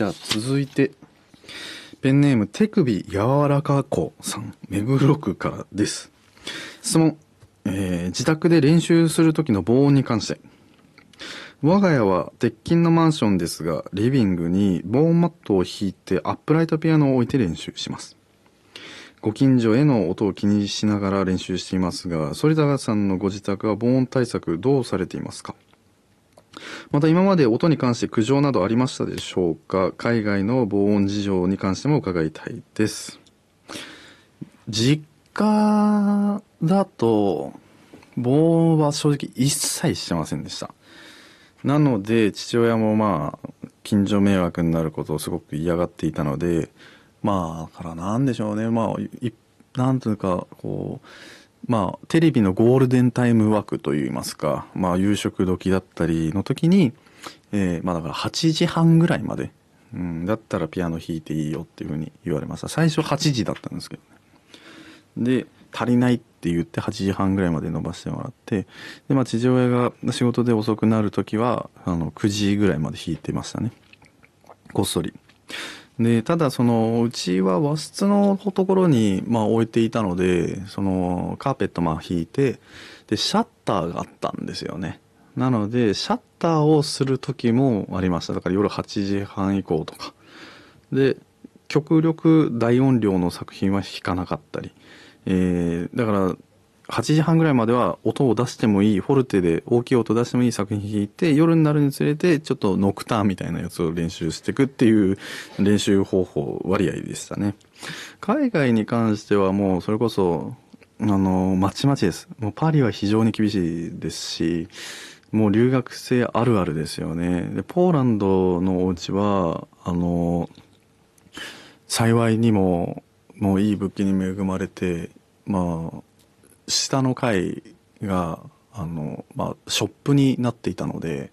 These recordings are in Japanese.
じゃあ続いて、ペンネーム手首柔らか子さん、目黒区からです。質問、えー、自宅で練習する時の防音に関して。我が家は鉄筋のマンションですが、リビングに防音マットを引いてアップライトピアノを置いて練習します。ご近所への音を気にしながら練習していますが、反田さんのご自宅は防音対策どうされていますか？また今まで音に関して苦情などありましたでしょうか？海外の防音事情に関しても伺いたいです。実家だと、防音は正直一切してませんでした。なので、父親もまあ、近所迷惑になることをすごく嫌がっていたので、まあ、からなんでしょうね。まあ、いなんというか、こう、まあ、テレビのゴールデンタイム枠といいますか、まあ、夕食時だったりの時に、えー、まあだから8時半ぐらいまで、うん、だったらピアノ弾いていいよっていうふうに言われました。最初8時だったんですけどね。で、足りないって言って8時半ぐらいまで伸ばしてもらって、で、まあ父親が仕事で遅くなる時は、あの、9時ぐらいまで弾いてましたね。こっそり。で、ただその、うちは和室のところに、まあ置いていたので、その、カーペットまあ引いて、で、シャッターがあったんですよね。なので、シャッターをする時もありました。だから夜8時半以降とか。で、極力大音量の作品は弾かなかったり。えー、だから、8時半ぐらいまでは音を出してもいい、フォルテで大きい音出してもいい作品弾いて、夜になるにつれてちょっとノクターンみたいなやつを練習していくっていう練習方法割合でしたね。海外に関してはもうそれこそ、あの、まちまちです。もうパリは非常に厳しいですし、もう留学生あるあるですよね。で、ポーランドのお家は、あの、幸いにも、もういい物件に恵まれて、まあ、下の階が、あの、まあ、ショップになっていたので、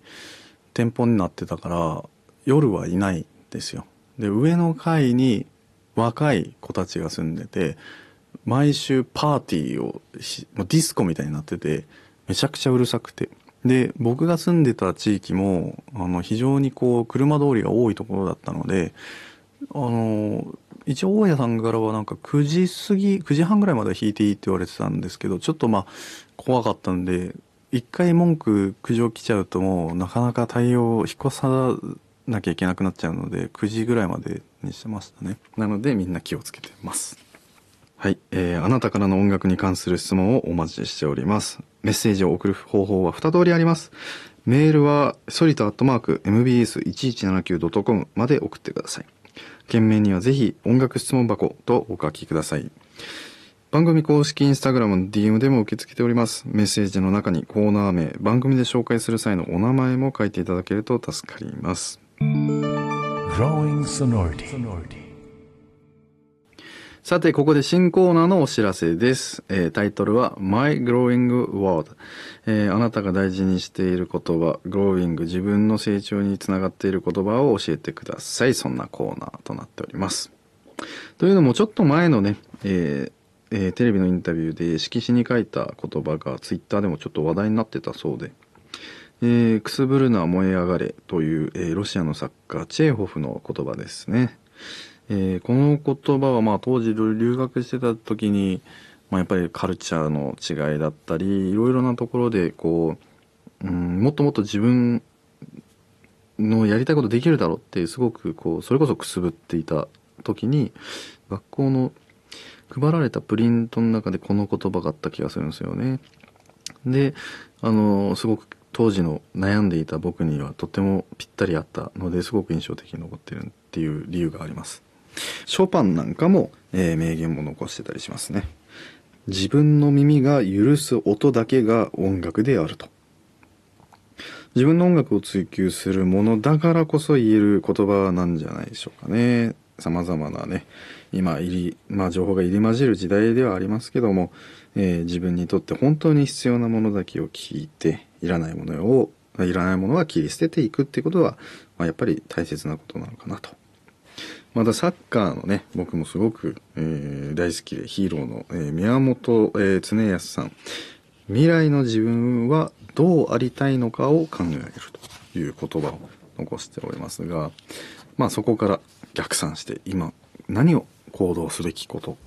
店舗になってたから、夜はいないんですよ。で、上の階に若い子たちが住んでて、毎週パーティーをディスコみたいになってて、めちゃくちゃうるさくて。で、僕が住んでた地域も、あの、非常にこう、車通りが多いところだったので、あの、一応大家さんからはなんか9時過ぎ、9時半ぐらいまで弾いていいって言われてたんですけど、ちょっとまあ怖かったんで、一回文句苦情来ちゃうともうなかなか対応を引っ越さなきゃいけなくなっちゃうので、9時ぐらいまでにしてましたね。なのでみんな気をつけてます。はい、えー、あなたからの音楽に関する質問をお待ちしております。メッセージを送る方法は2通りあります。メールは、ソリタアットマーク mbs1179.com まで送ってください。件名にはぜひ音楽質問箱とお書きください。番組公式インスタグラムの DM でも受け付けております。メッセージの中にコーナー名、番組で紹介する際のお名前も書いていただけると助かります。さて、ここで新コーナーのお知らせです。えー、タイトルは My Growing World、えー、あなたが大事にしている言葉、Growing 自分の成長につながっている言葉を教えてください。そんなコーナーとなっております。というのもちょっと前のね、えーえー、テレビのインタビューで色紙に書いた言葉がツイッターでもちょっと話題になってたそうで、えー、くすぶるのは燃え上がれという、えー、ロシアの作家チェーホフの言葉ですね。えー、この言葉はまあ当時留学してた時に、まあ、やっぱりカルチャーの違いだったりいろいろなところでこう、うん、もっともっと自分のやりたいことできるだろうってすごくこうそれこそくすぶっていた時に学校の配られたプリントの中でこの言葉があった気がするんですよね。であのすごく当時の悩んでいた僕にはとてもぴったりあったのですごく印象的に残ってるっていう理由があります。ショパンなんかも、えー、名言も残してたりしますね。自分の耳が許す音だけが音楽であると。自分の音楽を追求するものだからこそ言える言葉なんじゃないでしょうかね。様々なね、今、入り、まあ情報が入り混じる時代ではありますけども、えー、自分にとって本当に必要なものだけを聞いて、いらないものを、いらないものは切り捨てていくっていうことは、まあ、やっぱり大切なことなのかなとまたサッカーのね、僕もすごく、えー、大好きでヒーローの、えー、宮本、えー、常康さん。未来の自分はどうありたいのかを考えるという言葉を残しておりますが、まあそこから逆算して今何を行動すべきこと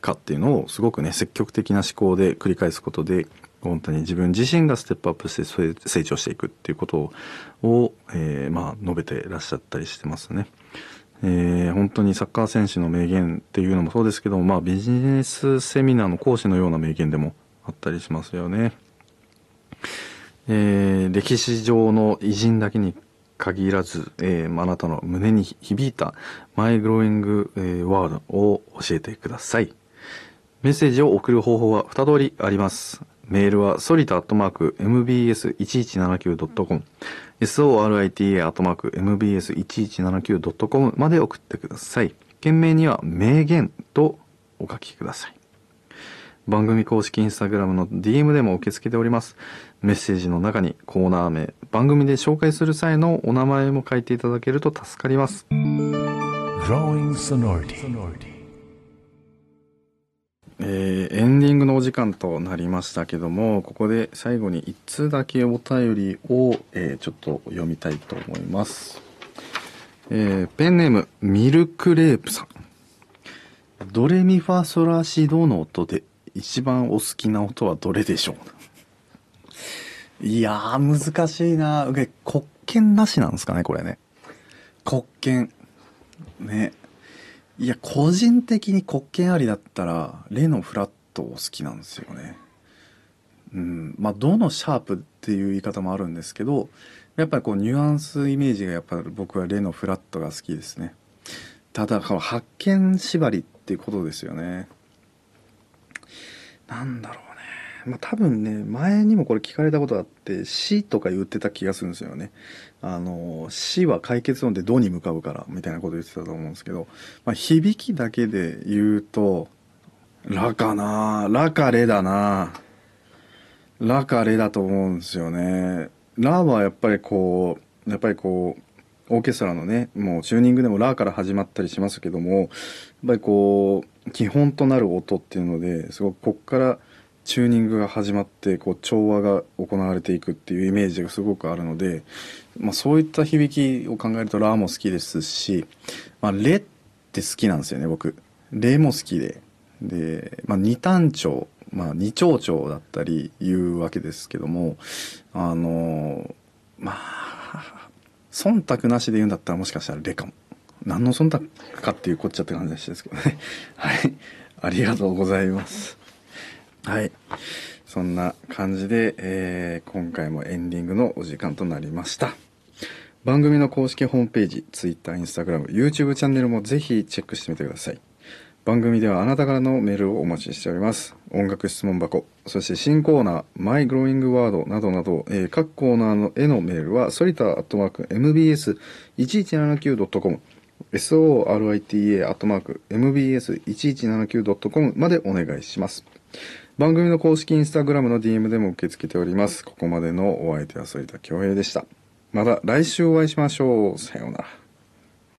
かっていうのをすごくね積極的な思考で繰り返すことで本当に自分自身がステップアップして成長していくっていうことを、えー、まあ述べてらっしゃったりしてますね。えー、本当にサッカー選手の名言っていうのもそうですけども、まあ、ビジネスセミナーの講師のような名言でもあったりしますよね。えー、歴史上の偉人だけに限らず、えー、あなたの胸に響いたマイグローイング、え、ワードを教えてください。メッセージを送る方法は2通りあります。メールはソリタアットマーク mbs1179.com sorita.mbs1179.com まで送ってください。件名には名言とお書きください。番組公式インスタグラムの DM でも受け付けております。メッセージの中にコーナー名、番組で紹介する際のお名前も書いていただけると助かります。えー、エンディングのお時間となりましたけども、ここで最後に1通だけお便りを、えー、ちょっと読みたいと思います。えー、ペンネーム、ミルクレープさん。ドレミファソラシドの音で一番お好きな音はどれでしょう？いやー、難しいな国権なしなんですかね、これね。国権。ね。いや、個人的に国権ありだったら、レのフラットを好きなんですよね。うん。まあ、どのシャープっていう言い方もあるんですけど、やっぱりこう、ニュアンスイメージがやっぱり僕はレのフラットが好きですね。ただ、この発見縛りっていうことですよね。なんだろう。まあ、多分ね、前にもこれ聞かれたことあって、死とか言ってた気がするんですよね。あの、死は解決論でどに向かうから、みたいなこと言ってたと思うんですけど、まあ、響きだけで言うと、ラかなラかレだなラかレだと思うんですよね。ラはやっぱりこう、やっぱりこう、オーケストラのね、もうチューニングでもラーから始まったりしますけども、やっぱりこう、基本となる音っていうので、すごくこっからチューニングが始まって、こう、調和が行われていくっていうイメージがすごくあるので、まあそういった響きを考えるとラーも好きですし、まあレって好きなんですよね、僕。レも好きで。で、まあ二単調、まあ二長調だったり言うわけですけども、あの、まあ、忖度なしで言うんだったらもしかしたらレかも。何の忖度かっていうこっちゃって感じですけどね。はい。ありがとうございます。はい。そんな感じで、えー、今回もエンディングのお時間となりました。番組の公式ホームページ、Twitter、Instagram、YouTube チャンネルもぜひチェックしてみてください。番組ではあなたからのメールをお待ちしております。音楽質問箱、そして新コーナー、マイグローイングワードなどなど、えー、各コーナーのへのメールは、ソリタアットマーク mbs1179.com、sorita アットマーク mbs1179.com までお願いします。番組の公式インスタグラムの DM でも受け付けております。ここまでのお相手は反田恭平でした。また来週お会いしましょう。さようなら。